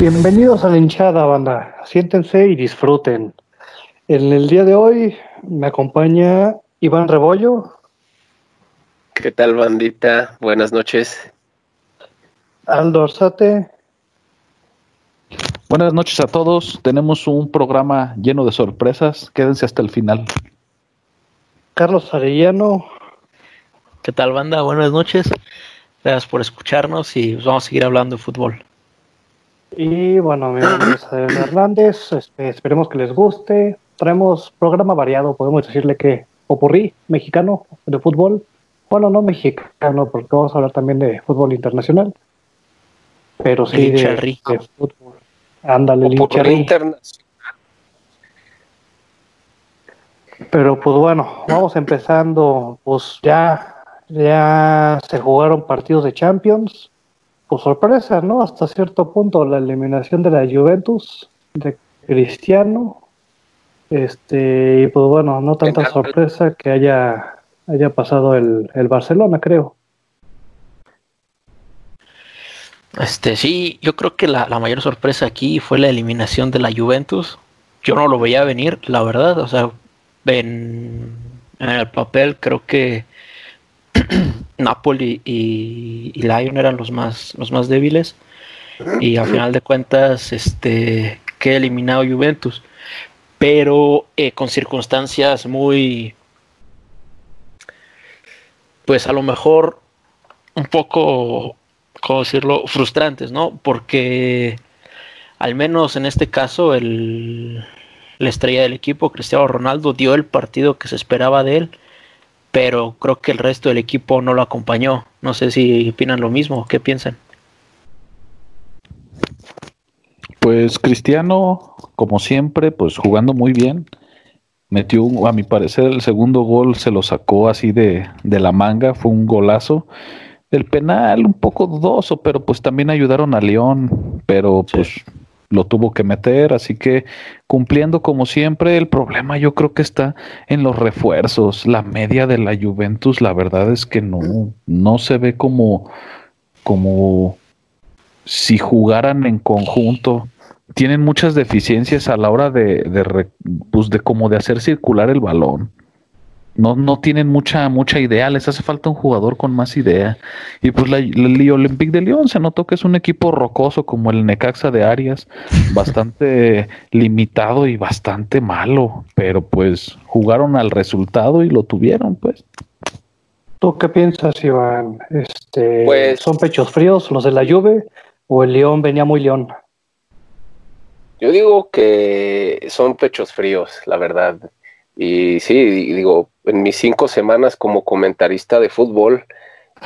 Bienvenidos a la hinchada, banda. Siéntense y disfruten. En el día de hoy me acompaña Iván Rebollo. ¿Qué tal, bandita? Buenas noches. Aldo Orsate. Buenas noches a todos. Tenemos un programa lleno de sorpresas. Quédense hasta el final. Carlos Arellano. ¿Qué tal, banda? Buenas noches. Gracias por escucharnos y vamos a seguir hablando de fútbol. Y bueno, mi nombre es Hernández. Este, esperemos que les guste. Traemos programa variado. Podemos decirle que Opurrí, mexicano de fútbol. Bueno, no mexicano, porque vamos a hablar también de fútbol internacional. Pero sí de, de, fútbol. Ándale, internacional. Pero pues bueno, vamos empezando. Pues ya, ya se jugaron partidos de Champions pues sorpresa, ¿no? Hasta cierto punto la eliminación de la Juventus, de Cristiano, este, y pues bueno, no tanta sorpresa que haya, haya pasado el, el Barcelona, creo. Este, sí, yo creo que la, la, mayor sorpresa aquí fue la eliminación de la Juventus. Yo no lo veía venir, la verdad. O sea, en, en el papel creo que Napoli y, y, Lyon eran los más, los más débiles. Y al final de cuentas, este, que eliminado Juventus. Pero eh, con circunstancias muy, pues a lo mejor un poco, ¿cómo decirlo?, frustrantes, ¿no? Porque al menos en este caso el, la estrella del equipo, Cristiano Ronaldo, dio el partido que se esperaba de él pero creo que el resto del equipo no lo acompañó. No sé si opinan lo mismo, ¿qué piensan? Pues Cristiano, como siempre, pues jugando muy bien. Metió, a mi parecer, el segundo gol se lo sacó así de, de la manga, fue un golazo. El penal un poco dudoso, pero pues también ayudaron a León, pero pues lo tuvo que meter, así que cumpliendo como siempre, el problema yo creo que está en los refuerzos. La media de la Juventus, la verdad es que no, no se ve como, como si jugaran en conjunto. Tienen muchas deficiencias a la hora de, de, pues de como de hacer circular el balón no, no tienen mucha, mucha idea, les hace falta un jugador con más idea. Y pues la, la, Olympique de Lyon se notó que es un equipo rocoso como el Necaxa de Arias, bastante limitado y bastante malo, pero pues jugaron al resultado y lo tuvieron, pues. ¿Tú qué piensas, Iván? Este, pues, ¿Son pechos fríos los de la Juve o el León venía muy León? Yo digo que son pechos fríos, la verdad. Y sí, digo, en mis cinco semanas como comentarista de fútbol,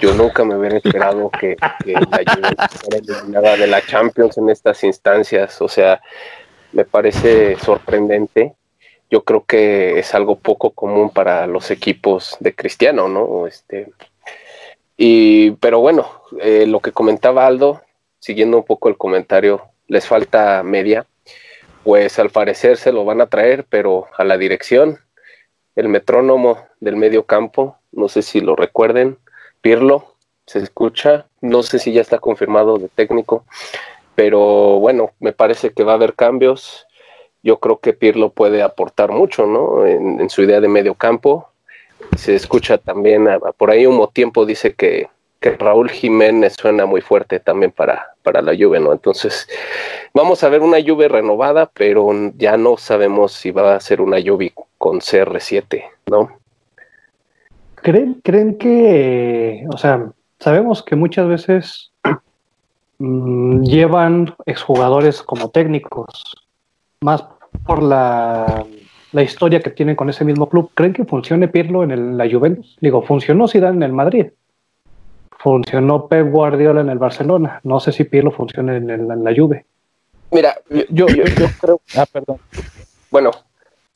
yo nunca me hubiera esperado que, la Juventus eliminada de la Champions en estas instancias. O sea, me parece sorprendente. Yo creo que es algo poco común para los equipos de Cristiano, ¿no? Este, y, pero bueno, eh, lo que comentaba Aldo, siguiendo un poco el comentario, les falta media. Pues al parecer se lo van a traer, pero a la dirección el metrónomo del medio campo, no sé si lo recuerden, Pirlo, se escucha, no sé si ya está confirmado de técnico, pero bueno, me parece que va a haber cambios. Yo creo que Pirlo puede aportar mucho, ¿no? En, su idea de medio campo. Se escucha también, por ahí un tiempo dice que, que Raúl Jiménez suena muy fuerte también para, para la Juve, ¿no? Entonces, vamos a ver una Juve renovada, pero ya no sabemos si va a ser una Juve con CR7, ¿no? ¿Creen, creen que, o sea, sabemos que muchas veces mmm, llevan exjugadores como técnicos, más por la, la, historia que tienen con ese mismo club. ¿Creen que funcione Pirlo en el, la Juventus? Digo, funcionó Zidane en el Madrid. Funcionó Pep Guardiola en el Barcelona. No sé si Pirlo funciona en, el, en la Juve. Mira, yo, yo, yo creo. Ah, perdón. Bueno,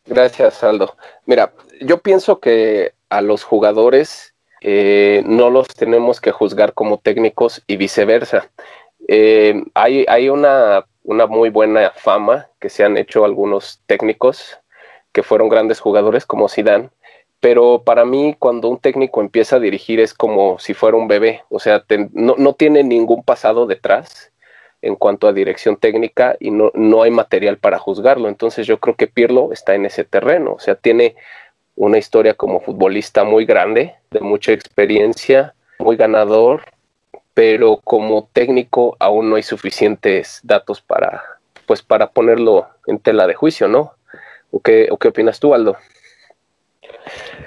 Gracias, Aldo. Mira, yo pienso que a los jugadores eh, no los tenemos que juzgar como técnicos y viceversa. Eh, hay, hay una, una, muy buena fama que se han hecho algunos técnicos que fueron grandes jugadores como Zidane, pero para mí cuando un técnico empieza a dirigir es como si fuera un bebé, o sea, no, no tiene ningún pasado detrás en cuanto a dirección técnica y no, no hay material para juzgarlo. Entonces yo creo que Pirlo está en ese terreno, o sea, tiene una historia como futbolista muy grande, de mucha experiencia, muy ganador, pero como técnico aún no hay suficientes datos para, pues, para ponerlo en tela de juicio, ¿no? ¿O qué, o qué opinas tú, Aldo?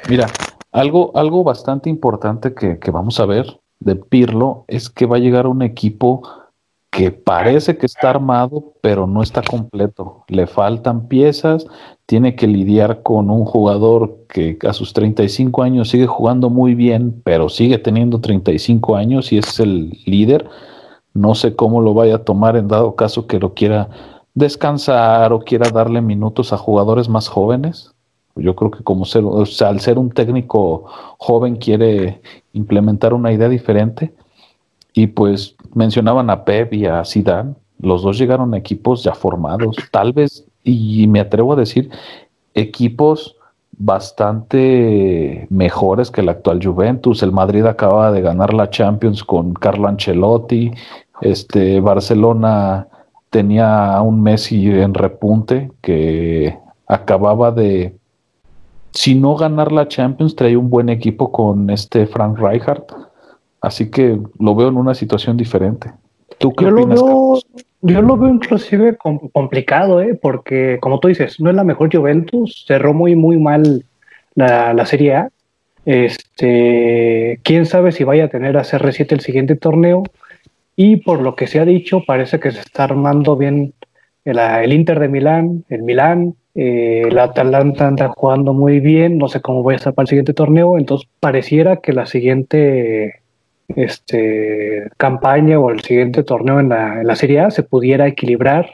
Mira, algo, algo bastante importante que, que vamos a ver de Pirlo es que va a llegar un equipo que parece que está armado, pero no está completo. Le faltan piezas, tiene que lidiar con un jugador que a sus 35 años sigue jugando muy bien, pero sigue teniendo 35 años y es el líder. No sé cómo lo vaya a tomar en dado caso que lo quiera descansar o quiera darle minutos a jugadores más jóvenes. Yo creo que como ser, al ser un técnico joven quiere implementar una idea diferente y pues mencionaban a Pep y a Zidane, los dos llegaron a equipos ya formados, tal vez, y me atrevo a decir, equipos bastante mejores que el actual Juventus. El Madrid acaba de ganar la Champions con Carlo Ancelotti. Este Barcelona tenía a un Messi en repunte que acababa de, si no ganar la Champions, traía un buen equipo con este Frank Rijkaard Así que lo veo en una situación diferente. ¿Tú qué yo opinas, lo veo, Yo lo veo inclusive complicado, ¿eh? porque como tú dices, no es la mejor Juventus, cerró muy, muy mal la, la Serie A. Este, quién sabe si vaya a tener a CR7 el siguiente torneo. Y por lo que se ha dicho, parece que se está armando bien el, el Inter de Milán, el Milán, eh, el Atalanta anda jugando muy bien, no sé cómo voy a estar para el siguiente torneo, entonces pareciera que la siguiente este, campaña o el siguiente torneo en la, en la Serie A se pudiera equilibrar.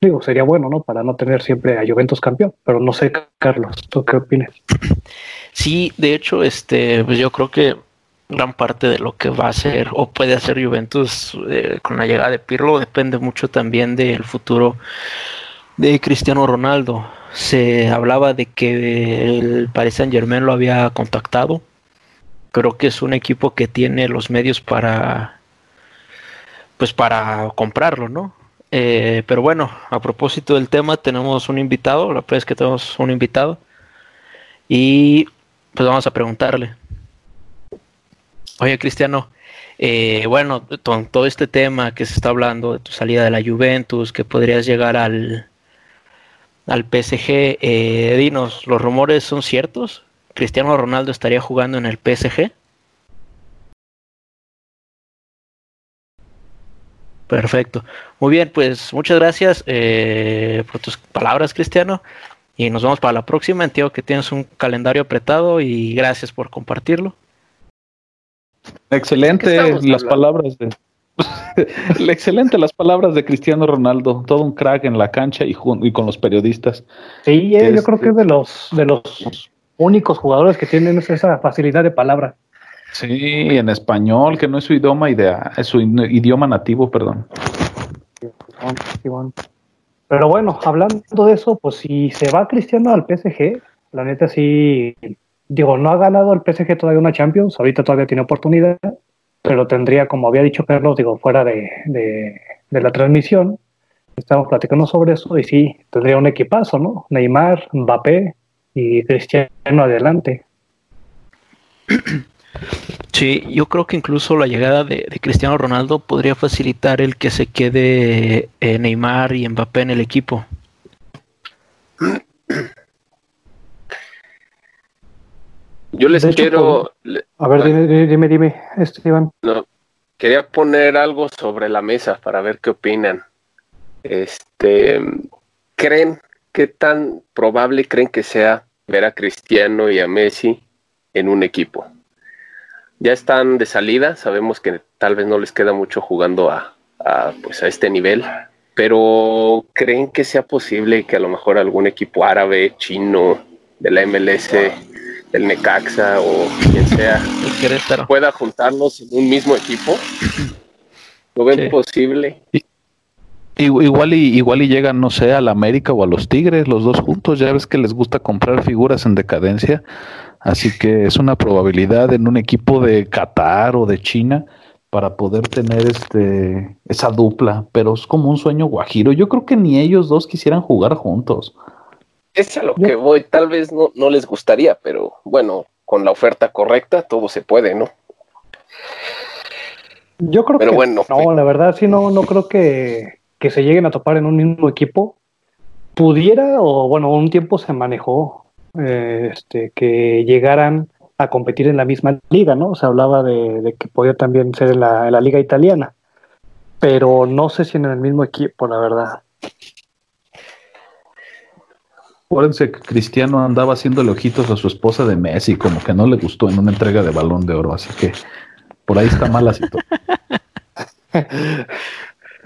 Digo, sería bueno, ¿no? Para no tener siempre a Juventus campeón, pero no sé, Carlos, ¿tú qué opinas? Sí, de hecho, este, pues yo creo que gran parte de lo que va a hacer o puede hacer Juventus eh, con la llegada de Pirlo depende mucho también del futuro de Cristiano Ronaldo. Se hablaba de que el Paris Saint Germain lo había contactado creo que es un equipo que tiene los medios para pues para comprarlo, ¿no? Eh, pero bueno, a propósito del tema, tenemos un invitado, la verdad es que tenemos un invitado y pues vamos a preguntarle. Oye, Cristiano, eh, bueno, con todo este tema que se está hablando de tu salida de la Juventus, que podrías llegar al, al PSG, eh, dinos, ¿los rumores son ciertos? Cristiano Ronaldo estaría jugando en el PSG. Perfecto. Muy bien, pues muchas gracias eh, por tus palabras, Cristiano. Y nos vemos para la próxima. Entiendo que tienes un calendario apretado y gracias por compartirlo. Excelente las palabras de excelente las palabras de Cristiano Ronaldo, todo un crack en la cancha y, y con los periodistas. Sí, eh, yo creo que es de los de los únicos jugadores que tienen esa facilidad de palabra. Sí, en español, que no es su idioma idea, es su idioma nativo, perdón. Pero bueno, hablando de eso, pues si se va Cristiano al PSG, la neta sí, digo, no ha ganado el PSG todavía una Champions, ahorita todavía tiene oportunidad, pero tendría, como había dicho Carlos, digo, fuera de, de la transmisión, estamos platicando sobre eso y sí, tendría un equipazo, ¿no? Neymar, Mbappé, y Cristiano adelante. Sí, yo creo que incluso la llegada de, Cristiano Ronaldo podría facilitar el que se quede eh, Neymar y Mbappé en el equipo. Yo les quiero. a ver, dime, dime, dime, Esteban. No, quería poner algo sobre la mesa para ver qué opinan. Este, ¿creen ¿qué tan probable creen que sea ver a Cristiano y a Messi en un equipo? Ya están de salida, sabemos que tal vez no les queda mucho jugando a, pues a este nivel, pero ¿creen que sea posible que a lo mejor algún equipo árabe, chino, de la MLS, del Necaxa o quien sea, pueda juntarlos en un mismo equipo? ¿Lo ven posible? Igual y, igual y llegan, no sé, a la América o a los Tigres, los dos juntos. Ya ves que les gusta comprar figuras en decadencia. Así que es una probabilidad en un equipo de Qatar o de China. para poder tener este esa dupla, pero es como un sueño guajiro. Yo creo que ni ellos dos quisieran jugar juntos. Es a lo que voy, tal vez no, no les gustaría, pero bueno, con la oferta correcta todo se puede, ¿no? Yo creo Pero que bueno, no, la verdad sí no, no creo que, que se lleguen a topar en un mismo equipo. Pudiera, o bueno, un tiempo se manejó eh, este, que llegaran a competir en la misma liga, ¿no? Se hablaba de, de que podía también ser en la, en la liga italiana, pero no sé si en el mismo equipo, la verdad. Acuérdense que Cristiano andaba haciéndole ojitos a su esposa de Messi, como que no le gustó en una entrega de balón de oro, así que por ahí está mala situación.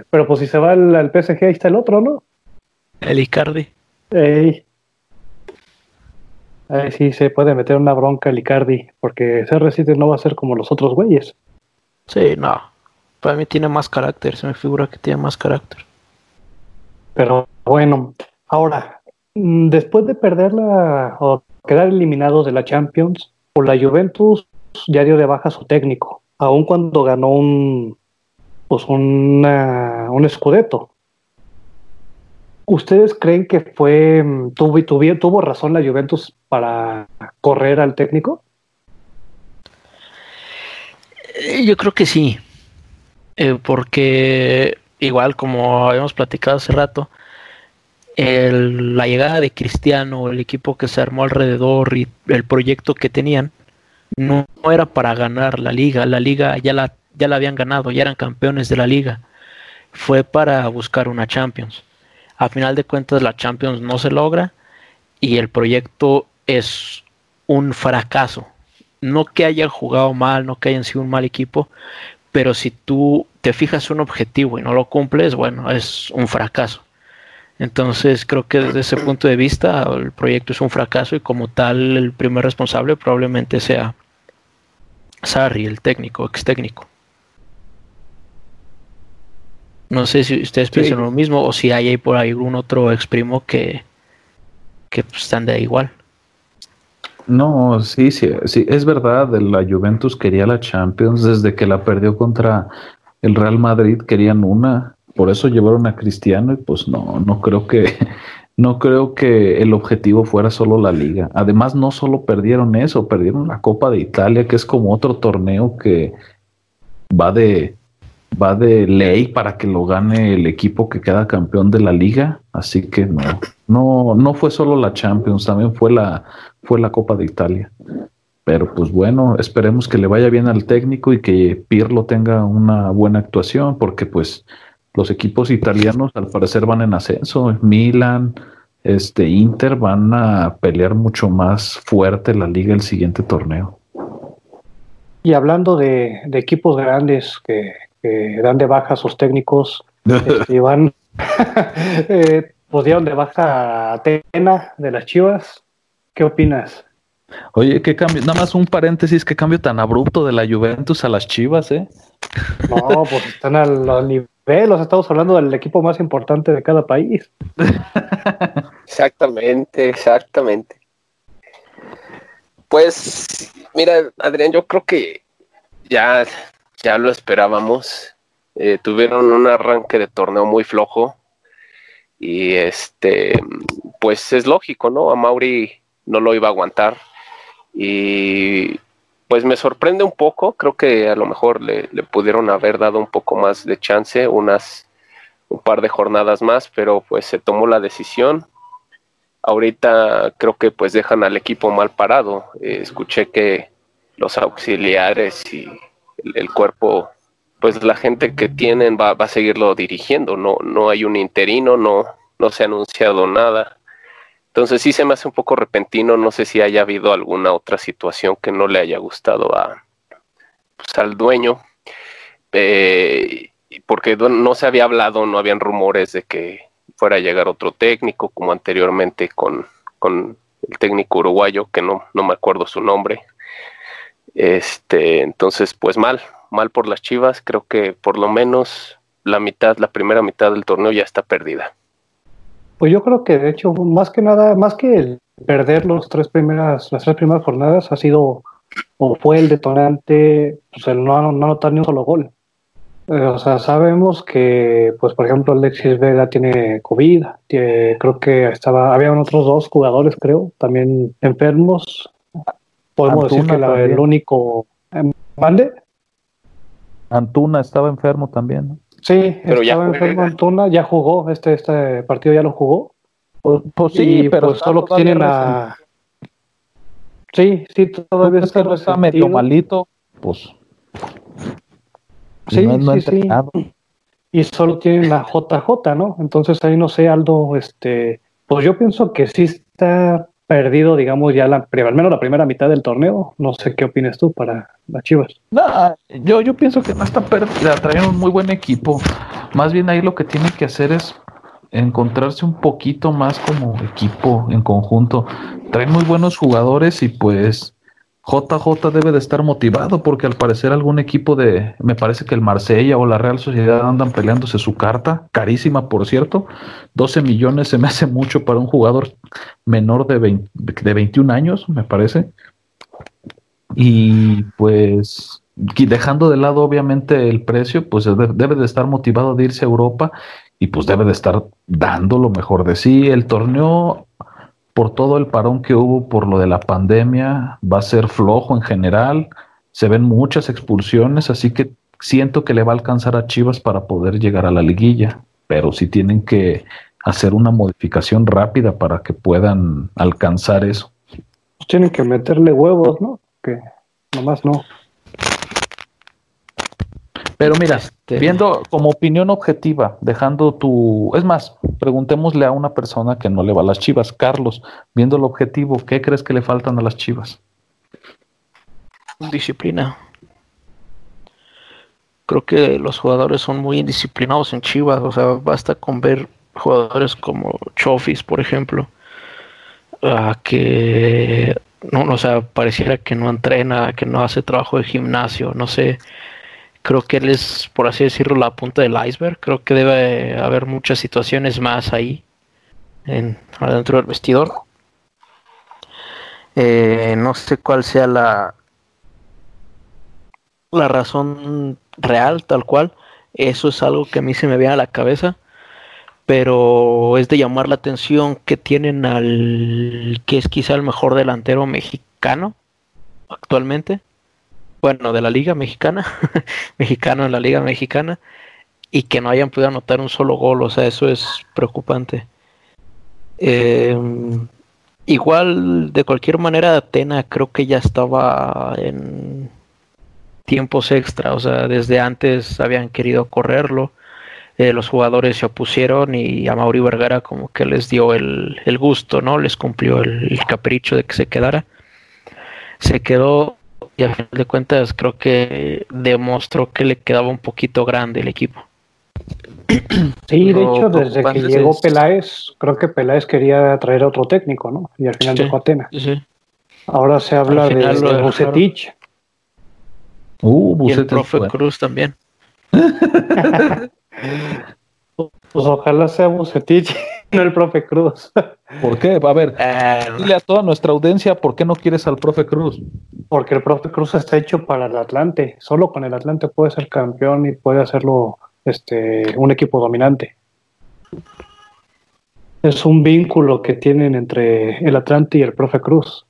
Pero pues si se va al, al PSG, ahí está el otro, ¿no? El Icardi. Ey. Ahí sí se puede meter una bronca el Icardi, porque CR7 no va a ser como los otros güeyes. Sí, no. Para mí tiene más carácter. Se me figura que tiene más carácter. Pero bueno, ahora, después de perderla o quedar eliminados de la Champions, por la Juventus ya dio de baja su técnico, aun cuando ganó un pues una- un escudeto. ¿Ustedes creen que fue mm, tuvo, tuvo, tuvo razón la Juventus para correr al técnico? Eh, Yo creo que sí. Eh, porque igual como habíamos platicado hace rato, el- la llegada de Cristiano, el equipo que se armó alrededor y el proyecto que tenían, no, no era para ganar la liga. La liga ya la, ya la habían ganado, ya eran campeones de la liga. Fue para buscar una Champions. A final de cuentas la Champions no se logra y el proyecto es un fracaso. No que hayan jugado mal, no que hayan sido un mal equipo, pero si tú te fijas un objetivo y no lo cumples, bueno, es un fracaso. Entonces creo que desde ese punto de vista el proyecto es un fracaso y como tal el primer responsable probablemente sea Sarri, el técnico, ex técnico. No sé si ustedes piensan lo mismo o si hay ahí por ahí algún otro ex primo que, que pues, están de igual. No, sí, sí, sí, es verdad, la Juventus quería la Champions desde que la perdió contra el Real Madrid, querían una, por eso llevaron a Cristiano y pues no, no creo que, no creo que el objetivo fuera solo la liga. Además, no solo perdieron eso, perdieron la Copa de Italia, que es como otro torneo que va de, va de ley para que lo gane el equipo que queda campeón de la liga, así que no, no, no fue solo la Champions, también fue la, fue la Copa de Italia. Pero pues bueno, esperemos que le vaya bien al técnico y que Pirlo tenga una buena actuación, porque pues los equipos italianos al parecer van en ascenso. Milan, este Inter van a pelear mucho más fuerte la liga el siguiente torneo. Y hablando de, de equipos grandes que, que dan de baja a sus técnicos, este, van, eh, pues dieron de baja a Atena de las Chivas. ¿Qué opinas? Oye, qué cambio, nada más un paréntesis, qué cambio tan abrupto de la Juventus a las Chivas, ¿eh? No, pues están al, al nivel, o sea, estamos hablando del equipo más importante de cada país. Exactamente, exactamente. Pues, mira, Adrián, yo creo que ya, ya lo esperábamos. Eh, tuvieron un arranque de torneo muy flojo. Y este, pues es lógico, ¿no? A Mauri no lo iba a aguantar. Y pues me sorprende un poco. Creo que a lo mejor le, le pudieron haber dado un poco más de chance, unas un par de jornadas más, pero pues se tomó la decisión ahorita creo que pues dejan al equipo mal parado. Eh, escuché que los auxiliares y el, el, cuerpo, pues la gente que tienen va, va, a seguirlo dirigiendo. No, no hay un interino, no, no se ha anunciado nada. Entonces sí se me hace un poco repentino. No sé si haya habido alguna otra situación que no le haya gustado a, pues, al dueño. Eh, porque no se había hablado, no habían rumores de que fuera a llegar otro técnico, como anteriormente con, con el técnico uruguayo, que no, no me acuerdo su nombre. Este, entonces, pues mal, mal por las Chivas, creo que por lo menos la mitad, la primera mitad del torneo ya está perdida. Pues yo creo que de hecho, más que nada, más que el perder los tres primeras, las tres primeras jornadas, ha sido o fue el detonante, pues el no, no anotar ni un solo gol. Eh, o sea, sabemos que, pues por ejemplo, Alexis Vega tiene COVID, creo que estaba, había otros dos jugadores, creo, también enfermos. Podemos decir que el único... ¿Mande? Antuna estaba enfermo también, ¿no? Sí, pero estaba enfermo Antuna, ya jugó, este, este partido ya lo jugó. Pues, pues sí, pero pues solo tienen a... Sí, sí, todavía está, medio malito, pues... Sí, sí, sí. Y solo tienen la JJ, ¿no? Entonces ahí no sé, Aldo, este... Pues yo pienso que sí está perdido, digamos, ya la, al menos la primera mitad del torneo. No sé qué opinas tú para las Chivas. No, yo, yo pienso que no está perdida, traen un muy buen equipo. Más bien ahí lo que tiene que hacer es encontrarse un poquito más como equipo en conjunto. Traen muy buenos jugadores y pues JJ debe de estar motivado porque al parecer algún equipo de, me parece que el Marsella o la Real Sociedad andan peleándose su carta, carísima por cierto, 12 millones se me hace mucho para un jugador menor de, de 21 años, me parece. Y pues dejando de lado obviamente el precio, pues debe de estar motivado de irse a Europa y pues debe de estar dando lo mejor de sí. El torneo por todo el parón que hubo por lo de la pandemia, va a ser flojo en general, se ven muchas expulsiones, así que siento que le va a alcanzar a Chivas para poder llegar a la liguilla, pero sí tienen que hacer una modificación rápida para que puedan alcanzar eso. Pues tienen que meterle huevos, ¿no? Que nomás no. Pero mira, este, viendo como opinión objetiva, dejando tu... Es más, preguntémosle a una persona que no le va a las chivas. Carlos, viendo el objetivo, ¿qué crees que le faltan a las chivas? Disciplina. Creo que los jugadores son muy indisciplinados en Chivas. O sea, basta con ver jugadores como Chofis, por ejemplo, que no, o sea, pareciera que no entrena, que no hace trabajo de gimnasio, no sé creo que él es, por así decirlo, la punta del iceberg. Creo que debe haber muchas situaciones más ahí, en, adentro del vestidor. Eh, no sé cuál sea la, la razón real, tal cual. Eso es algo que a mí se me viene a la cabeza. Pero es de llamar la atención que tienen al que es quizá el mejor delantero mexicano actualmente bueno, de la Liga Mexicana, mexicano en la Liga Mexicana, y que no hayan podido anotar un solo gol, o sea, eso es preocupante. Em, igual, de cualquier manera, Atena creo que ya estaba en tiempos extra, o sea, desde antes habían querido correrlo, eh, los jugadores se opusieron y a Mauri Vergara como que les dio el, gusto, ¿no? Les cumplió el capricho de que se quedara. Se quedó y al final de cuentas creo que demostró que le quedaba un poquito grande el equipo. Sí, de hecho, desde que llegó Peláez, creo que Peláez quería traer a otro técnico, ¿no? Y al final dejó Atena. Sí. Ahora se habla de, de Bucetich. Uh, Bucetich, y el profe Cruz también. Pues ojalá sea Bucetich, no el profe Cruz. ¿Por qué? A ver, eh, dile a toda nuestra audiencia por qué no quieres al profe Cruz. Porque el profe Cruz está hecho para el Atlante. Solo con el Atlante puede ser campeón y puede hacerlo este, un equipo dominante. Es un vínculo que tienen entre el Atlante y el profe Cruz.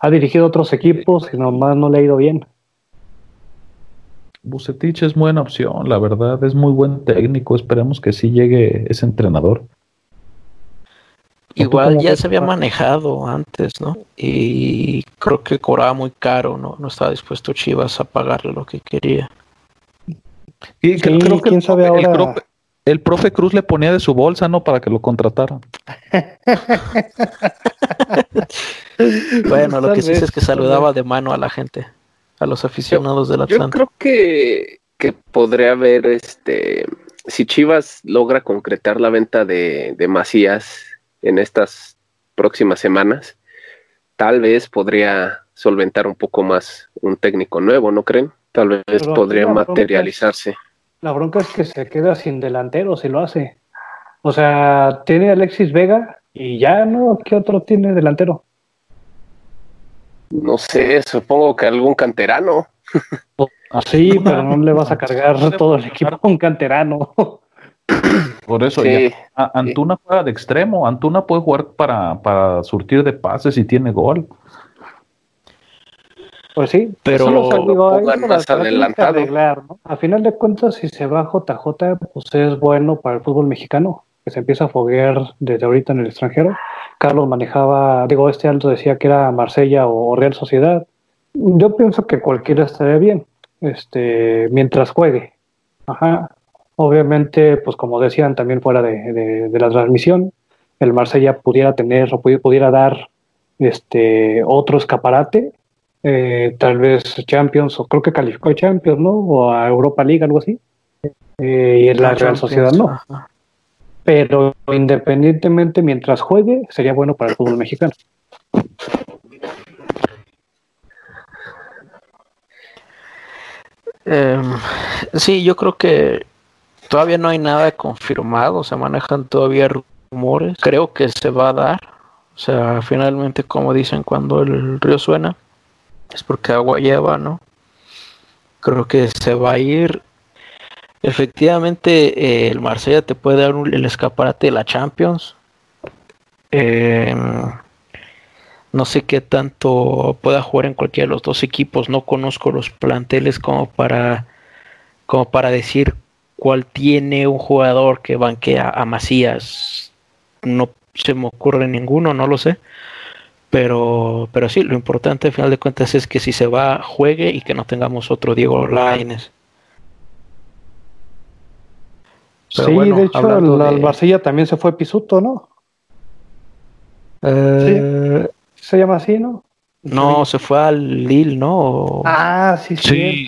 Ha dirigido otros equipos y nomás no le ha ido bien. Bucetich es buena opción, la verdad, es muy buen técnico. Esperemos que sí llegue ese entrenador. Igual ya se había manejado antes, ¿no? Y creo que cobraba muy caro, ¿no? No estaba dispuesto Chivas a pagarle lo que quería. Y creo que el, profe, Cruz le ponía de su bolsa, ¿no? Para que lo contrataran. bueno, lo que sí es que saludaba de mano a la gente a los aficionados del Atlanta. Yo creo que, que podría haber, este, si Chivas logra concretar la venta de, de Macías en estas próximas semanas, tal vez podría solventar un poco más un técnico nuevo, ¿no creen? Tal vez podría materializarse. la bronca es que se queda sin delantero si lo hace. O sea, tiene Alexis Vega y ya no, ¿qué otro tiene delantero? No sé, supongo que algún canterano. Sí, pero no le vas a cargar todo el equipo a un canterano. Por eso, Antuna juega de extremo. Antuna puede jugar para, para surtir de pases y tiene gol. Pues sí, pero lo más adelantado. A final de cuentas, si se va JJ, pues es bueno para el fútbol mexicano, que se empieza a foguear desde ahorita en el extranjero. Carlos manejaba, digo, este alto decía que era Marsella o Real Sociedad. Yo pienso que cualquiera estaría bien, este, mientras juegue. Ajá. Obviamente, pues como decían también fuera de, la transmisión, el Marsella pudiera tener o pudiera dar este otro escaparate, eh, tal vez Champions, o creo que calificó a Champions, ¿no? O a Europa League, algo así. Eh, y en la Real Sociedad no. Pero independientemente, mientras juegue, sería bueno para el fútbol mexicano. Em, sí, yo creo que todavía no hay nada confirmado, se manejan todavía rumores. Creo que se va a dar. O sea, finalmente, como dicen, cuando el río suena, es porque agua lleva, ¿no? Creo que se va a ir. Efectivamente, eh, el Marsella te puede dar el escaparate de la Champions. Em, no sé qué tanto pueda jugar en cualquiera de los dos equipos. No conozco los planteles como para, como para decir cuál tiene un jugador que banquea a Macías. No se me ocurre ninguno, no lo sé. Pero, pero sí, lo importante al final de cuentas es que si se va, juegue y que no tengamos otro Diego Laines. sí, de hecho, el Marsella también se fue Pisuto, ¿no? Eh, se llama así, ¿no? No, se fue al Lille, ¿no? Ah, sí, sí.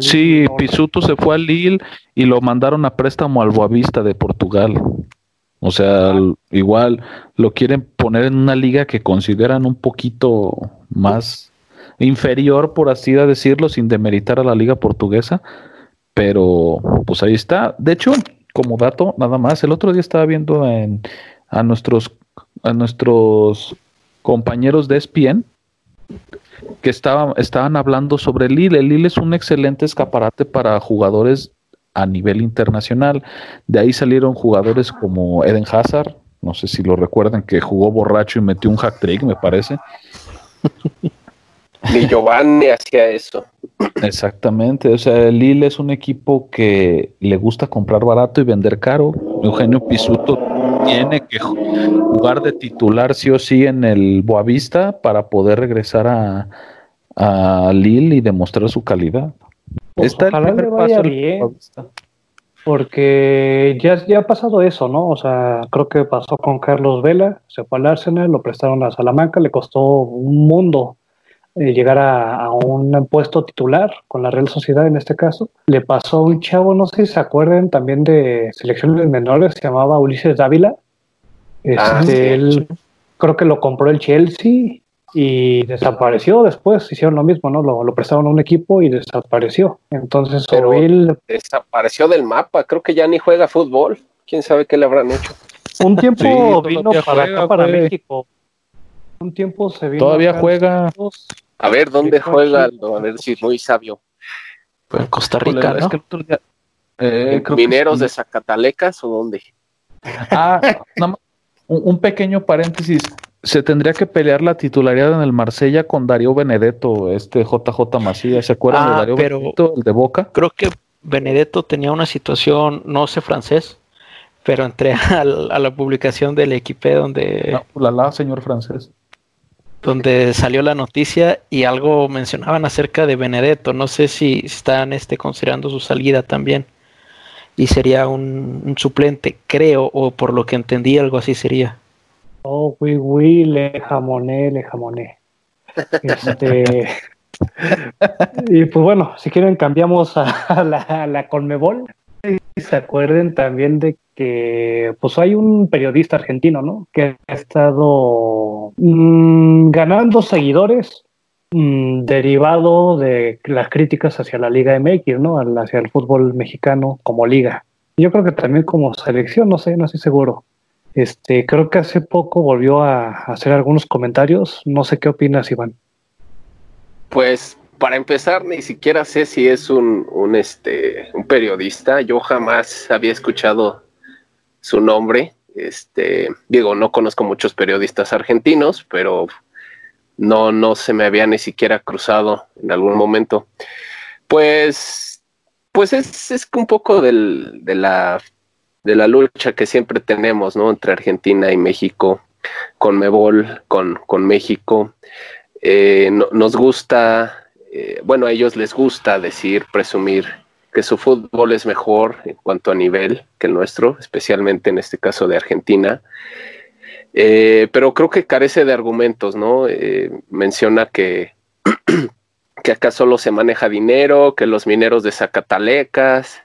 Sí, Pisuto se fue al Lille y lo mandaron a préstamo al Boavista de Portugal. O sea, ah. igual lo quieren poner en una liga que consideran un poquito más inferior, por así decirlo, sin demeritar a la liga portuguesa. Pero pues ahí está. De hecho, como dato, nada más, el otro día estaba viendo en, a nuestros a nuestros compañeros de ESPN que estaban, estaban hablando sobre el Lille. El Lille es un excelente escaparate para jugadores a nivel internacional. De ahí salieron jugadores como Eden Hazard, no sé si lo recuerdan, que jugó borracho y metió un hack trick, me parece. Ni Giovanni hacía eso. Exactamente, o sea, el Lille es un equipo que le gusta comprar barato y vender caro. Eugenio Pisuto tiene que jugar de titular sí o sí en el Boavista para poder regresar a, a Lille y demostrar su calidad. Pues ojalá le vaya bien. Porque ya, ya ha pasado eso, ¿no? O sea, creo que pasó con Carlos Vela, se fue al Arsenal, lo prestaron a Salamanca, le costó un mundo eh, llegar a, un puesto titular con la Real Sociedad en este caso. Le pasó a un chavo, no sé si se acuerdan también de selecciones menores, se llamaba Ulises Dávila. Ah, este, él, creo que lo compró el Chelsea y desapareció después, hicieron lo mismo, ¿no? Lo, prestaron a un equipo y desapareció. Entonces, Pero desapareció del mapa, creo que ya ni juega fútbol. ¿Quién sabe qué le habrán hecho? Un tiempo vino para acá, para México. Un tiempo se vino. Todavía juega. A ver, ¿dónde juega? A ver si es muy sabio. Pues en Costa Rica, ¿no? Eh, ¿Mineros de Zacatalecas o dónde? Ah, un pequeño paréntesis se tendría que pelear la titularidad en el Marsella con Darío Benedetto, este JJ Macías. ¿Se acuerdan de ah, Darío Benedetto, el de Boca? Creo que Benedetto tenía una situación, no sé francés, pero entré a, la publicación del equipo donde. No, la, la, señor francés. Donde salió la noticia y algo mencionaban acerca de Benedetto. No sé si están este, considerando su salida también. Y sería un suplente, creo, o por lo que entendí, algo así sería. Oh, oui, oui, le jamoné, le jamoné. Este, y pues bueno, si quieren cambiamos a, la, Conmebol. Se acuerden también de que pues hay un periodista argentino, ¿no? Que ha estado mm, ganando seguidores mm, derivado de las críticas hacia la Liga MX, ¿no? Hacia el fútbol mexicano como liga. Yo creo que también como selección, no sé, no estoy seguro. Este, creo que hace poco volvió a hacer algunos comentarios. No sé qué opinas, Iván. Pues para empezar, ni siquiera sé si es un, un, este, un periodista. Yo jamás había escuchado su nombre. Este, digo, no conozco muchos periodistas argentinos, pero no, no se me había ni siquiera cruzado en algún momento. Pues, pues es, es un poco del, de, la, de la lucha que siempre tenemos, ¿no? Entre Argentina y México, con Mebol, con, con México. Eh, nos gusta, eh, bueno, a ellos les gusta decir, presumir que su fútbol es mejor en cuanto a nivel que el nuestro, especialmente en este caso de Argentina. Eh, pero creo que carece de argumentos, ¿no? menciona que, que acá solo se maneja dinero, que los mineros de Zacatalecas,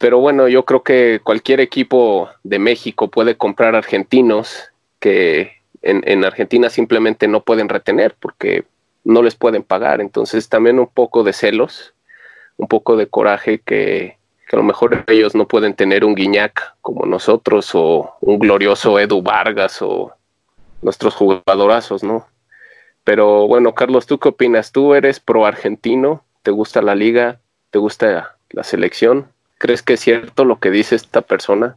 pero bueno, yo creo que cualquier equipo de México puede comprar argentinos que en, Argentina simplemente no pueden retener porque no les pueden pagar. Entonces también un poco de celos, un poco de coraje que, a lo mejor ellos no pueden tener un Guiñac como nosotros o un glorioso Edu Vargas o nuestros jugadorazos, ¿no? Pero bueno, Carlos, ¿tú qué opinas? ¿Tú eres pro argentino? ¿Te gusta la liga? ¿Te gusta la selección? ¿Crees que es cierto lo que dice esta persona?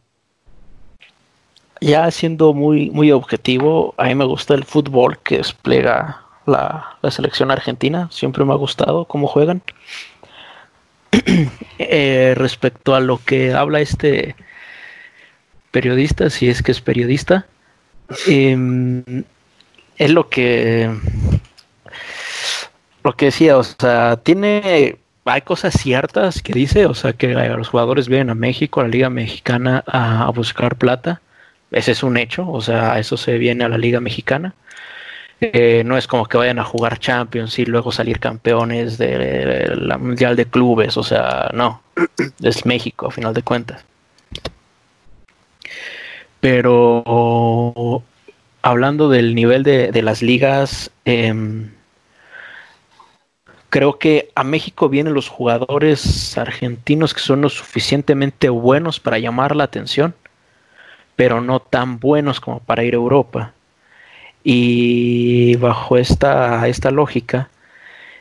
ya siendo muy, muy objetivo, a mí me gusta el fútbol que despliega la, selección argentina. Siempre me ha gustado cómo juegan. Eh, respecto a lo que habla este periodista, si es que es periodista, em, es lo que lo que decía, o sea, tiene hay cosas ciertas que dice, o sea, que los jugadores vienen a México, a la Liga Mexicana, a buscar plata ese es un hecho, o sea, eso se viene a la Liga Mexicana. Eh, no es como que vayan a jugar Champions y luego salir campeones de la Mundial de Clubes, o sea, no, es México a final de cuentas. Pero hablando del nivel de, las ligas, em, creo que a México vienen los jugadores argentinos que son lo suficientemente buenos para llamar la atención pero no tan buenos como para ir a Europa. Y bajo esta, esta lógica,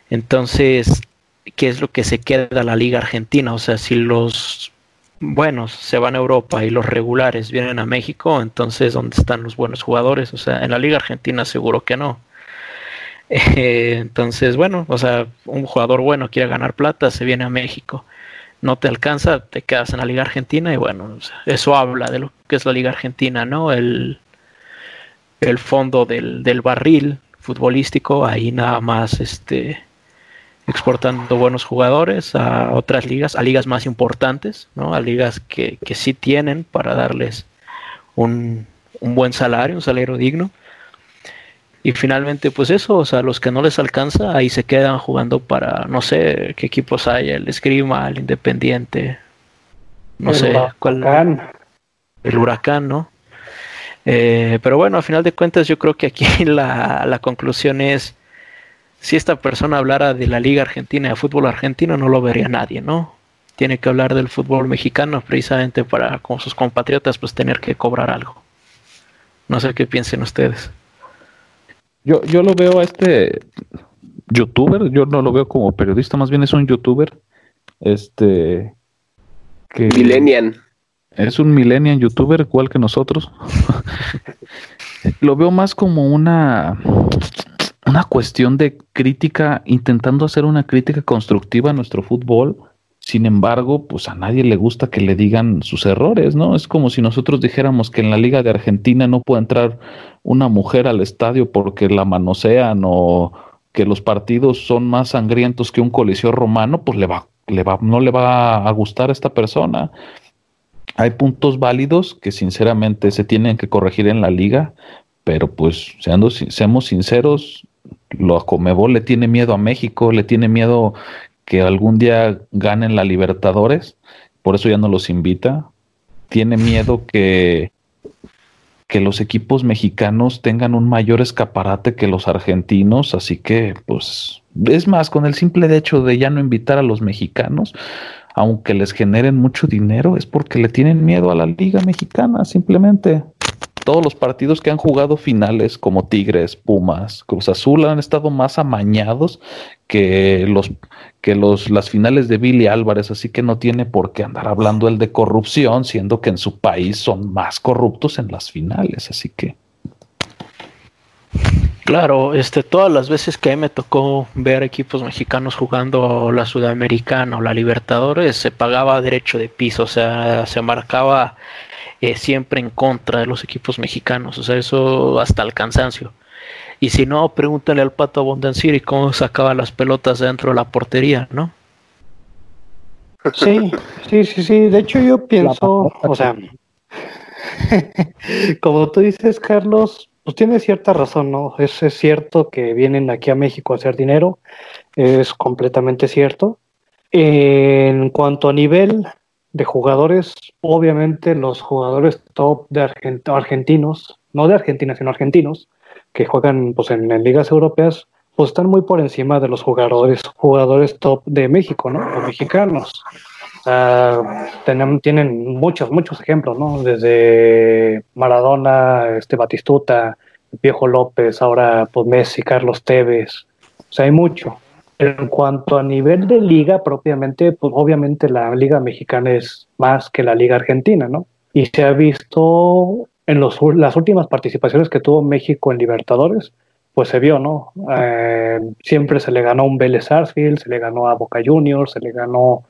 entonces, ¿qué es lo que se queda la Liga Argentina? O sea, si los buenos se van a Europa y los regulares vienen a México, entonces, ¿dónde están los buenos jugadores? O sea, en la Liga Argentina seguro que no. entonces, bueno, o sea, un jugador bueno quiere ganar plata, se viene a México no te alcanza, te quedas en la Liga Argentina y bueno, eso habla de lo que es la Liga Argentina, ¿no? El, el fondo del, del barril futbolístico, ahí nada más este exportando buenos jugadores a otras ligas, a ligas más importantes, ¿no? A ligas que, que sí tienen para darles un, un buen salario, un salario digno. Y finalmente, pues eso, o sea, los que no les alcanza, ahí se quedan jugando para, no sé qué equipos hay, el Esgrima, el Independiente, no sé cuál. El Huracán, ¿no? Eh, pero bueno, a final de cuentas, yo creo que aquí la, la conclusión es: si esta persona hablara de la Liga Argentina, de fútbol argentino, no lo vería nadie, ¿no? Tiene que hablar del fútbol mexicano precisamente para, con sus compatriotas, pues tener que cobrar algo. No sé qué piensen ustedes. Yo, yo lo veo a este youtuber, yo no lo veo como periodista, más bien es un youtuber. Este. Que millennial. Es un millennial youtuber igual que nosotros. lo veo más como una una cuestión de crítica, intentando hacer una crítica constructiva a nuestro fútbol sin embargo, pues a nadie le gusta que le digan sus errores, ¿no? Es como si nosotros dijéramos que en la Liga de Argentina no puede entrar una mujer al estadio porque la manosean o que los partidos son más sangrientos que un coliseo romano, pues le va, le va, no le va a gustar a esta persona. Hay puntos válidos que sinceramente se tienen que corregir en la liga, pero pues seando, seamos sinceros, lo Comebol le tiene miedo a México, le tiene miedo que algún día ganen la Libertadores, por eso ya no los invita. Tiene miedo que, que los equipos mexicanos tengan un mayor escaparate que los argentinos, así que pues es más, con el simple hecho de ya no invitar a los mexicanos, aunque les generen mucho dinero, es porque le tienen miedo a la liga mexicana, simplemente. todos los partidos que han jugado finales, como Tigres, Pumas, Cruz Azul, han estado más amañados que los que los las finales de Billy Álvarez, así que no tiene por qué andar hablando el de corrupción, siendo que en su país son más corruptos en las finales, así que Claro, este, todas las veces que me tocó ver equipos mexicanos jugando la Sudamericana o la Libertadores, se pagaba derecho de piso, o sea, se marcaba eh, siempre en contra de los equipos mexicanos, o sea, eso hasta el cansancio. Y si no, pregúntale al Pato Abondancir y cómo sacaba las pelotas dentro de la portería, ¿no? Sí, sí, sí, sí. De hecho, yo pienso, o sea, como tú dices, Carlos, pues tiene cierta razón, ¿no? Es, cierto que vienen aquí a México a hacer dinero, es completamente cierto. En cuanto a nivel de jugadores, obviamente los jugadores top de argentinos, no de Argentina, sino argentinos, que juegan pues, en, ligas europeas, pues están muy por encima de los jugadores, jugadores top de México, ¿no? O mexicanos. Tienen muchos, muchos ejemplos, ¿no? Desde Maradona, este Batistuta, Viejo López, ahora pues Messi, Carlos Tevez. O sea, hay mucho. En cuanto a nivel de liga propiamente, pues obviamente la liga mexicana es más que la liga argentina, ¿no? Y se ha visto en los, las últimas participaciones que tuvo México en Libertadores, pues se vio, ¿no? Eh, siempre se le ganó un Vélez Sarsfield, se le ganó a Boca Juniors, se le ganó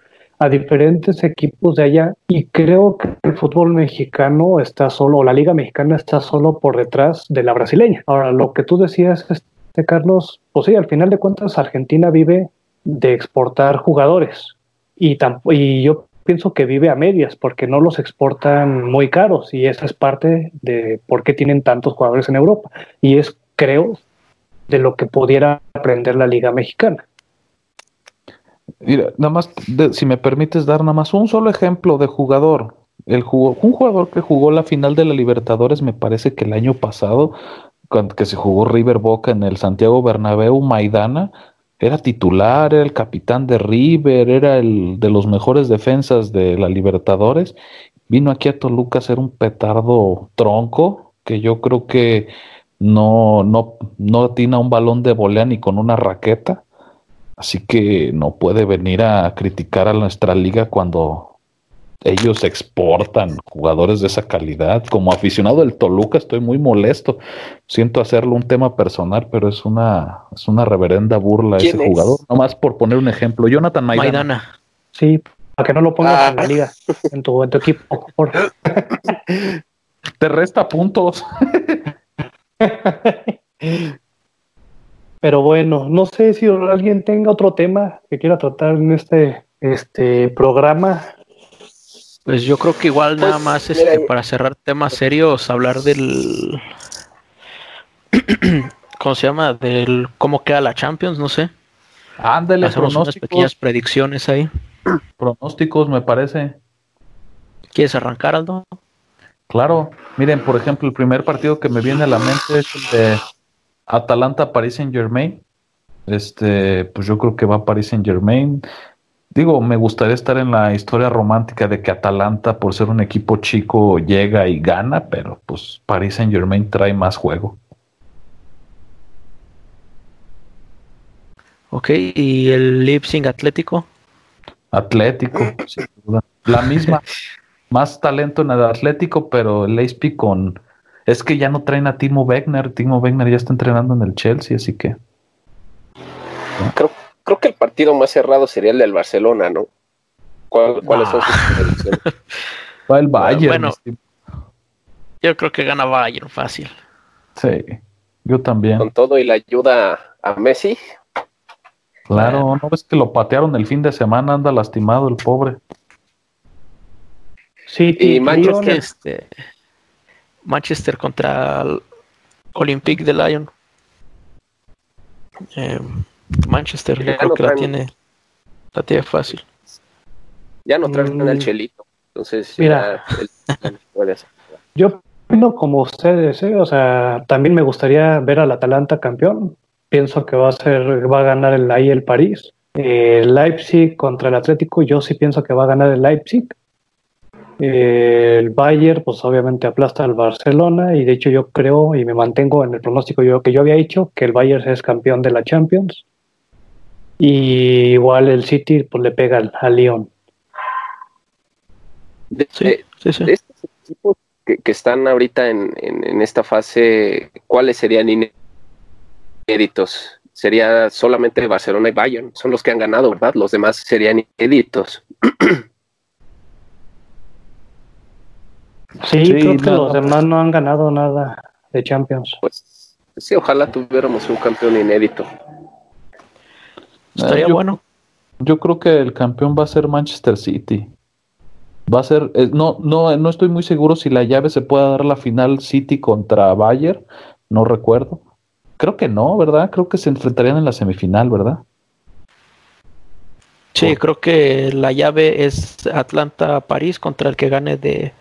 a diferentes equipos de allá y creo que el fútbol mexicano está solo, o la liga mexicana está solo por detrás de la brasileña. Ahora, lo que tú decías, este, Carlos, pues sí, al final de cuentas Argentina vive de exportar jugadores y, y yo pienso que vive a medias porque no los exportan muy caros y esa es parte de por qué tienen tantos jugadores en Europa y es, creo, de lo que pudiera aprender la Liga Mexicana. Mira, nada más, si me permites dar nada más un solo ejemplo de jugador. El un jugador que jugó la final de la Libertadores, me parece que el año pasado, cuando que se jugó River Boca en el Santiago Bernabéu, Maidana, era titular, era el capitán de River, era el de los mejores defensas de la Libertadores. Vino aquí a Toluca a ser un petardo tronco, que yo creo que no, no, no atina un balón de volea ni con una raqueta. Así que no puede venir a criticar a nuestra liga cuando ellos exportan jugadores de esa calidad. Como aficionado del Toluca estoy muy molesto. Siento hacerlo un tema personal, pero es una, es una reverenda burla ese jugador. Nomás por poner un ejemplo. Jonathan Maidana. Sí, para que no lo pongas en la ah. liga, en tu, en tu equipo. Te resta puntos. Pero bueno, no sé si alguien tenga otro tema que quiera tratar en este, este programa. Pues yo creo que igual nada pues, más este, para cerrar temas serios, hablar del ¿cómo se llama? del cómo queda la Champions, no sé. Ándale, Hacemos unas pequeñas predicciones ahí. Pronósticos, me parece. ¿Quieres arrancar, Aldo? Claro, miren, por ejemplo, el primer partido que me viene a la mente es el de Atalanta Paris Saint Germain. Este, pues yo creo que va a Paris Saint Germain. Digo, me gustaría estar en la historia romántica de que Atalanta, por ser un equipo chico, llega y gana, pero pues Paris Saint Germain trae más juego. Ok, ¿y el Leipzig Atlético? Atlético, sin duda. La misma, más talento en el Atlético, pero el Leipzig con es que ya no traen a Timo Wegner. Timo Wegner ya está entrenando en el Chelsea, así que. Creo, creo que el partido más cerrado sería el del Barcelona, ¿no? ¿Cuáles son sus predicciones? Va el Bayern. Bueno, yo creo que gana Bayern fácil. Sí, yo también. Con todo y la ayuda a Messi. Claro, no ves que lo patearon el fin de semana, anda lastimado el pobre. Sí, y Manchester, este, Manchester contra el Olympique de Lyon. Eh, Manchester, yo creo que la tiene, la tiene fácil. Ya no traen el mm. chelito. Entonces, mira, yo opino como ustedes, ¿eh? o sea, también me gustaría ver al Atalanta campeón. Pienso que va a ser, va a ganar el ahí el París. El Leipzig contra el Atlético, yo sí pienso que va a ganar el Leipzig. Eh, el Bayern, pues obviamente aplasta al Barcelona y de hecho yo creo y me mantengo en el pronóstico yo, que yo había hecho que el Bayern es campeón de la Champions y igual el City pues le pega al, al Lyon. De, sí, sí, sí. de estos equipos que, que están ahorita en, en, en, esta fase, ¿cuáles serían inéditos? Sería solamente Barcelona y Bayern, son los que han ganado, ¿verdad? Los demás serían inéditos. Sí, sí creo que los demás no han ganado nada de Champions. Pues sí, ojalá tuviéramos un campeón inédito. Estaría yo, bueno. Yo creo que el campeón va a ser Manchester City. Va a ser, eh, no, no, no estoy muy seguro si la llave se puede dar la final City contra Bayern, no recuerdo. Creo que no, ¿verdad? Creo que se enfrentarían en la semifinal, ¿verdad? Sí, creo que la llave es Atlanta-París contra el que gane de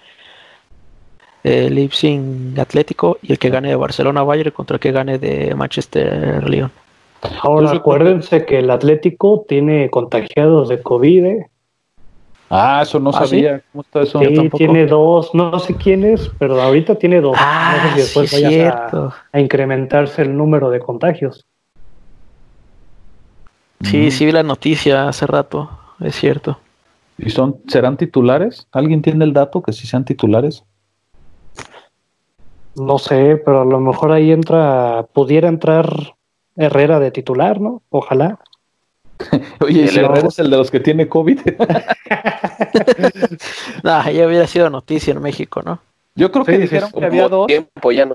eh, Leipzig Atlético y el que gane de Barcelona Bayern contra el que gane de Manchester León. Ahora acuérdense que el Atlético tiene contagiados de COVID. ¿eh? Ah, eso no ¿Ah, sabía. ¿sí? ¿Cómo está eso? Sí, tiene dos, no sé quién es, pero ahorita tiene dos. Ah, no sé si después sí vaya a, a, incrementarse el número de contagios. Sí, mm. sí vi la noticia hace rato, es cierto. ¿Y son, serán titulares? ¿Alguien tiene el dato que si sean titulares? No sé, pero a lo mejor ahí entra, pudiera entrar Herrera de titular, ¿no? Ojalá. Oye, el Herrera es el de los que tiene COVID. nah, ya hubiera sido noticia en México, ¿no? Yo creo que dijeron que había dos. Tiempo ya no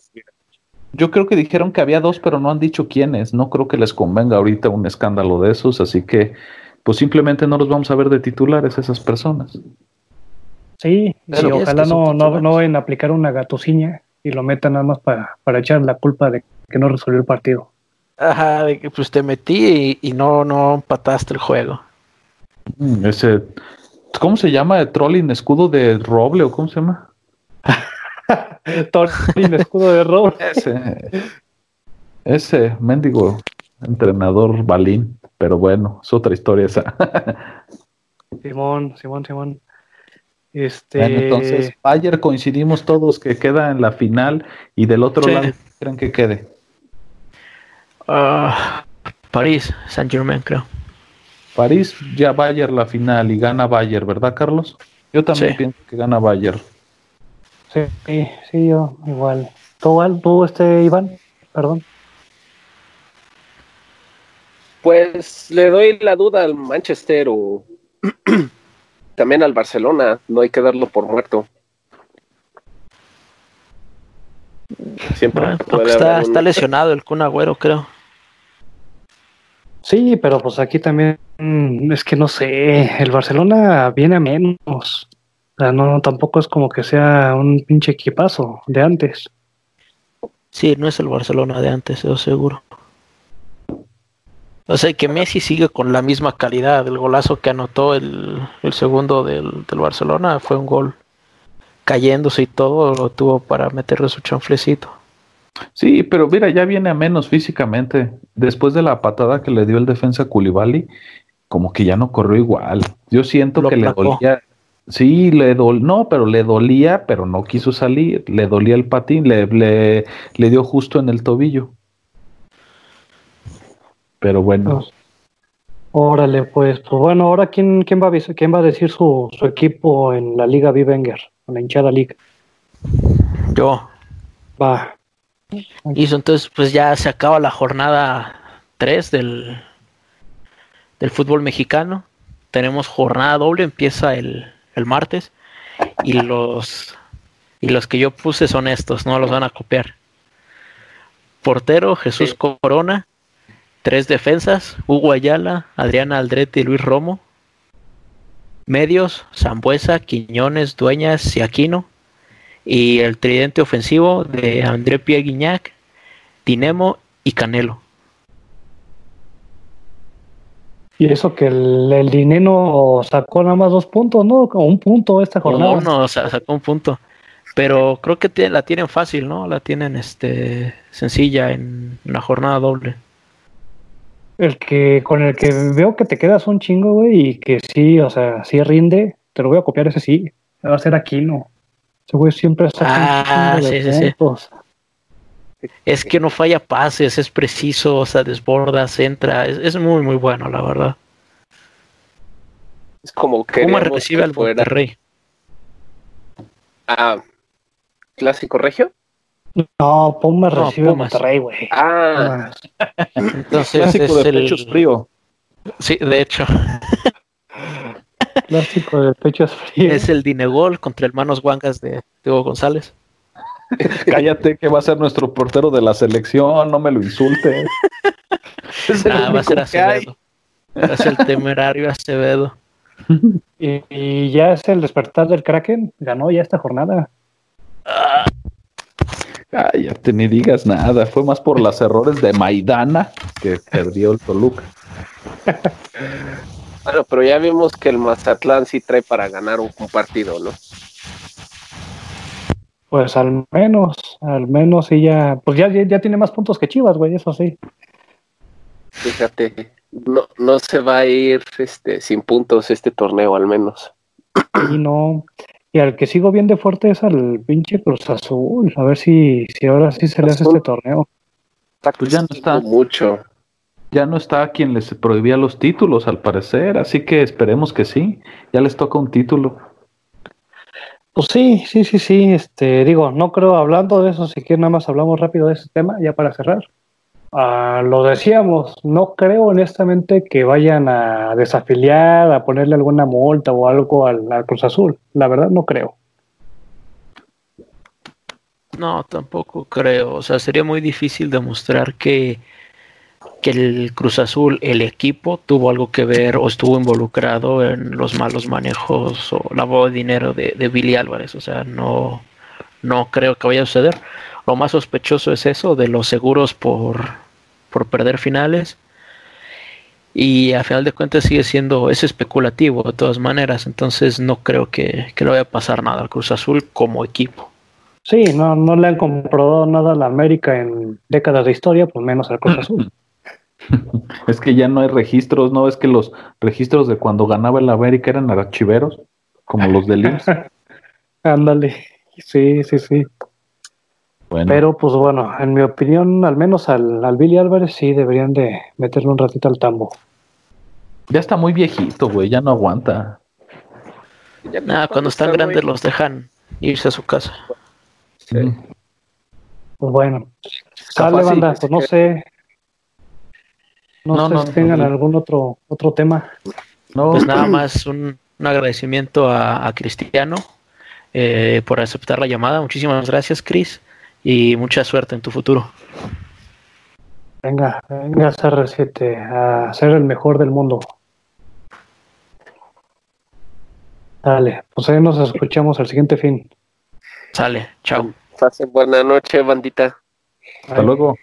Yo creo que dijeron que había dos, pero no han dicho quiénes. No creo que les convenga ahorita un escándalo de esos, así que pues simplemente no los vamos a ver de titulares esas personas. Sí, pero sí, ojalá no, no, no en aplicar una gatuciña y lo metan nada más para, para echar la culpa de que no resolvió el partido. Ajá, de que pues te metí y, y no, no empataste el juego. Mm, ese, ¿cómo se llama? ¿Trolling escudo de roble o cómo se llama? Trolling escudo de roble. ese, ese mendigo entrenador balín, pero bueno, es otra historia esa. Simón, Simón, Simón. Este... Bueno, entonces, Bayer coincidimos todos que queda en la final y del otro sí. lado, ¿creen que quede? Uh, París, Saint Germain, creo. París ya Bayer la final y gana Bayer, ¿verdad, Carlos? Yo también sí. pienso que gana Bayer. Sí, sí, sí, yo igual. ¿Tú, tú este, Iván? Perdón. Pues le doy la duda al Manchester o también al Barcelona, no hay que darlo por muerto. Siempre bueno, está, está, lesionado el Kun Agüero, creo. Sí, pero pues aquí también mm, es que no sé, el Barcelona viene a menos. O sea, no, tampoco es como que sea un pinche equipazo de antes. Sí, no es el Barcelona de antes, eso seguro. O sea, que Messi sigue con la misma calidad. El golazo que anotó el, el segundo del, del, Barcelona fue un gol cayéndose y todo, lo tuvo para meterle su chanflecito. Sí, pero mira, ya viene a menos físicamente. Después de la patada que le dio el defensa Culibali, como que ya no corrió igual. Yo siento lo que placó. le dolía. Sí, le dol, no, pero le dolía, pero no quiso salir. Le dolía el patín, le, le, le dio justo en el tobillo. Pero bueno. Órale, pues, pues bueno, ahora quién, quién va a quién va a decir su, su equipo en la Liga Vivenger, en la hinchada Liga. Yo. Va. Y eso entonces pues ya se acaba la jornada 3 del, del fútbol mexicano. Tenemos jornada doble, empieza el, el martes. Y los y los que yo puse son estos, no los van a copiar. Portero Jesús sí. Corona, Tres defensas, Hugo Ayala, Adriana Aldrete y Luis Romo. Medios, Zambuesa, Quiñones, Dueñas y Aquino. Y el tridente ofensivo de André Pierre Guignac, Dinemo y Canelo. Y eso que el, el Dineno sacó nada más dos puntos, ¿no? Un punto esta jornada. No, no, sacó un punto. Pero creo que la tienen fácil, ¿no? La tienen este sencilla en una jornada doble el que con el que veo que te quedas un chingo, güey, y que sí, o sea, sí rinde, te lo voy a copiar ese sí. va a ser Aquino. Ese güey siempre está ah, sí, sí, sí. Es que no falla pases, es preciso, o sea, desborda, centra, es, es muy, muy bueno, la verdad. Es como que. ¿Cómo recibe al Monterrey? Ah, ¿Clásico Regio? No, Pumas no, recibe Pumas. Monterrey, güey. Ah. Entonces Clásico es de el... pechos frío. Sí, de hecho. Clásico de pechos fríos. Es el Dinegol contra hermanos Guangas de Diego González. Cállate que va a ser nuestro portero de la selección, no me lo insultes. Es nah, va a ser Acevedo. Va a ser el temerario Acevedo. Y, y, ya es el despertar del Kraken. Ganó ya esta jornada. Cállate, ni digas nada. Fue más por los errores de Maidana que perdió el Toluca. bueno, pero ya vimos que el Mazatlán sí trae para ganar un, un partido, ¿no? Pues al menos, al menos sí ya, pues ya, ya tiene más puntos que Chivas, güey, eso sí. Fíjate, no, no se va a ir este sin puntos este torneo al menos. Y no, y al que sigo bien de fuerte es al pinche Cruz Azul, a ver si, si ahora sí se le hace este torneo. Pues ya no está. Mucho. Ya no está quien les prohibía los títulos, al parecer, así que esperemos que sí. Ya les toca un título. Pues sí, sí, sí, sí. Este, digo, no creo hablando de eso, si quieren nada más hablamos rápido de ese tema, ya para cerrar. Uh, lo decíamos, no creo honestamente que vayan a desafiliar, a ponerle alguna multa o algo al, al Cruz Azul. La verdad no creo. No, tampoco creo. O sea, sería muy difícil demostrar que que el Cruz Azul, el equipo, tuvo algo que ver o estuvo involucrado en los malos manejos o lavado de dinero de, de Billy Álvarez. O sea, no, no creo que vaya a suceder. Lo más sospechoso es eso, de los seguros por, por perder finales. Y a final de cuentas sigue siendo, es especulativo de todas maneras. Entonces no creo que, que le vaya a pasar nada al Cruz Azul como equipo. Sí, no, no le han comprobado nada a la América en décadas de historia, pues menos al Cruz Azul. es que ya no hay registros, ¿no? Es que los registros de cuando ganaba el América eran archiveros, como los del IMSS. Ándale, sí, sí, sí. Bueno. Pero pues bueno, en mi opinión, al menos al, al Billy Álvarez sí deberían de meterle un ratito al tambo. Ya está muy viejito, güey, ya no aguanta. Ya Nada, cuando están grandes los dejan irse a su casa. Sí. Pues bueno, sale banda, pues no sé, no, no sé no, si tengan algún otro otro tema. Pues nada más un, un agradecimiento a, a Cristiano eh, por aceptar la llamada. Muchísimas gracias, Cris, y mucha suerte en tu futuro. Venga, venga, CR7, a ser el mejor del mundo. Dale, pues ahí nos escuchamos el siguiente fin. Sale, chao. Pase buena noche, bandita. Hasta luego.